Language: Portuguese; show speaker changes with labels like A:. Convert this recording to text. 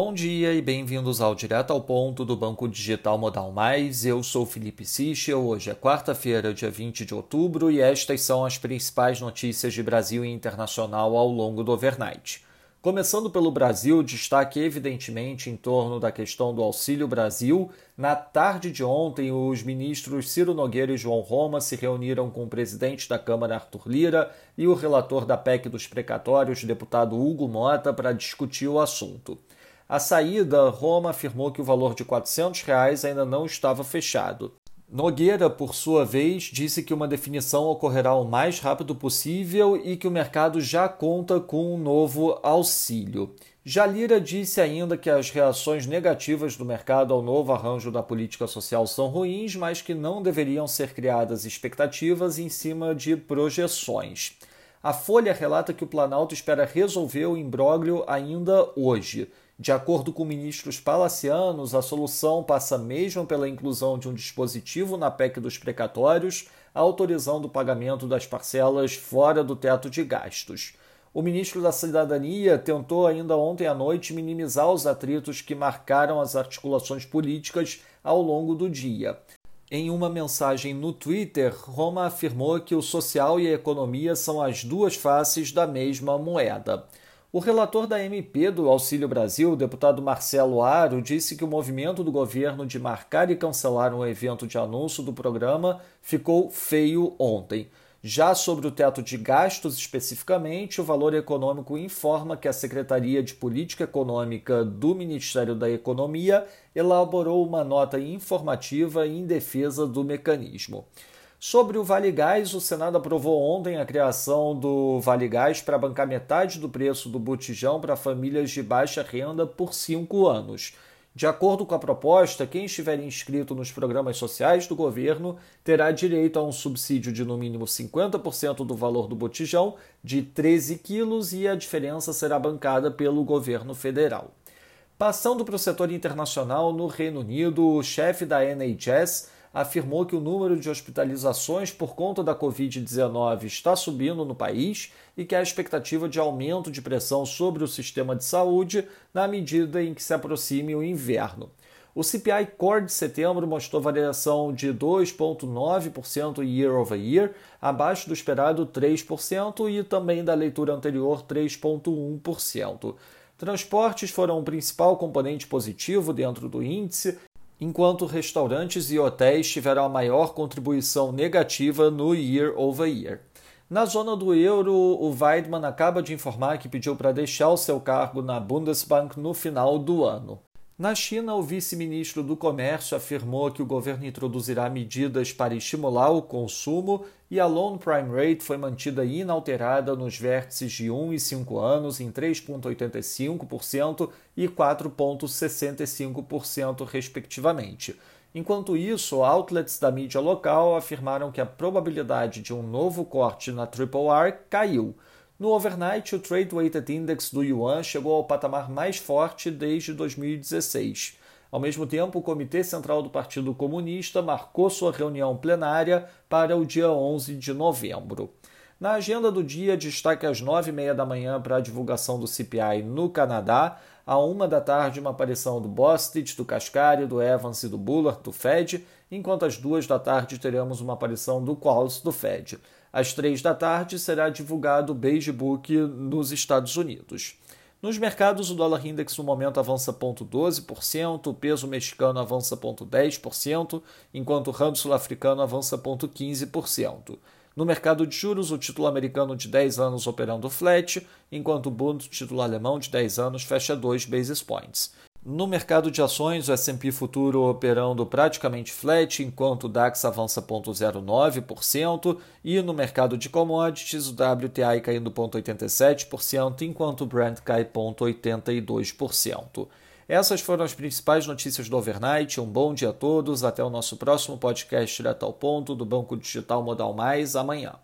A: Bom dia e bem-vindos ao Direto ao Ponto do Banco Digital Modal Mais. Eu sou Felipe Sichel. Hoje é quarta-feira, dia 20 de outubro, e estas são as principais notícias de Brasil e internacional ao longo do overnight. Começando pelo Brasil, destaque evidentemente em torno da questão do Auxílio Brasil. Na tarde de ontem, os ministros Ciro Nogueira e João Roma se reuniram com o presidente da Câmara, Arthur Lira, e o relator da PEC dos precatórios, deputado Hugo Mota, para discutir o assunto. A saída, Roma afirmou que o valor de 400 reais ainda não estava fechado. Nogueira, por sua vez, disse que uma definição ocorrerá o mais rápido possível e que o mercado já conta com um novo auxílio. Jalira disse ainda que as reações negativas do mercado ao novo arranjo da política social são ruins, mas que não deveriam ser criadas expectativas em cima de projeções. A Folha relata que o Planalto espera resolver o imbróglio ainda hoje. De acordo com ministros palacianos, a solução passa mesmo pela inclusão de um dispositivo na PEC dos precatórios, autorizando o pagamento das parcelas fora do teto de gastos. O ministro da Cidadania tentou ainda ontem à noite minimizar os atritos que marcaram as articulações políticas ao longo do dia. Em uma mensagem no Twitter, Roma afirmou que o social e a economia são as duas faces da mesma moeda. O relator da MP do Auxílio Brasil, deputado Marcelo Aro, disse que o movimento do governo de marcar e cancelar um evento de anúncio do programa ficou feio ontem. Já sobre o teto de gastos especificamente, o Valor Econômico informa que a Secretaria de Política Econômica do Ministério da Economia elaborou uma nota informativa em defesa do mecanismo. Sobre o Vale Gás, o Senado aprovou ontem a criação do Vale Gás para bancar metade do preço do botijão para famílias de baixa renda por cinco anos. De acordo com a proposta, quem estiver inscrito nos programas sociais do governo terá direito a um subsídio de no mínimo 50% do valor do botijão, de 13 quilos, e a diferença será bancada pelo governo federal. Passando para o setor internacional, no Reino Unido, o chefe da NHS afirmou que o número de hospitalizações por conta da Covid-19 está subindo no país e que há expectativa de aumento de pressão sobre o sistema de saúde na medida em que se aproxime o inverno. O CPI Core de setembro mostrou variação de 2,9% year over year, abaixo do esperado 3% e também da leitura anterior 3,1%. Transportes foram o principal componente positivo dentro do índice, enquanto restaurantes e hotéis tiveram a maior contribuição negativa no year over year. Na zona do euro, o Weidmann acaba de informar que pediu para deixar o seu cargo na Bundesbank no final do ano. Na China, o vice-ministro do Comércio afirmou que o governo introduzirá medidas para estimular o consumo e a Loan Prime Rate foi mantida inalterada nos vértices de 1 e 5 anos em 3,85% e 4,65%, respectivamente. Enquanto isso, outlets da mídia local afirmaram que a probabilidade de um novo corte na Triple R caiu no overnight, o Trade Weighted Index do yuan chegou ao patamar mais forte desde 2016. Ao mesmo tempo, o Comitê Central do Partido Comunista marcou sua reunião plenária para o dia 11 de novembro. Na agenda do dia, destaque às 9h30 da manhã para a divulgação do CPI no Canadá, à 1 da tarde uma aparição do Bostic, do Cascari, do Evans e do Bullard, do Fed, enquanto às 2 da tarde teremos uma aparição do Qualls, do Fed. Às três da tarde será divulgado o Beige Book nos Estados Unidos. Nos mercados, o dólar index no momento avança 0,12%, o peso mexicano avança 0,10%, enquanto o ramo sul-africano avança 0,15%. No mercado de juros, o título americano de 10 anos operando flat, enquanto o Bund, título alemão de 10 anos, fecha 2 basis points. No mercado de ações, o S&P futuro operando praticamente flat, enquanto o DAX avança 0,09%, e no mercado de commodities, o WTI caindo 0,87%, enquanto o Brent cai 0,82%. Essas foram as principais notícias do overnight. Um bom dia a todos. Até o nosso próximo podcast direto ao ponto do Banco Digital Modal Mais amanhã.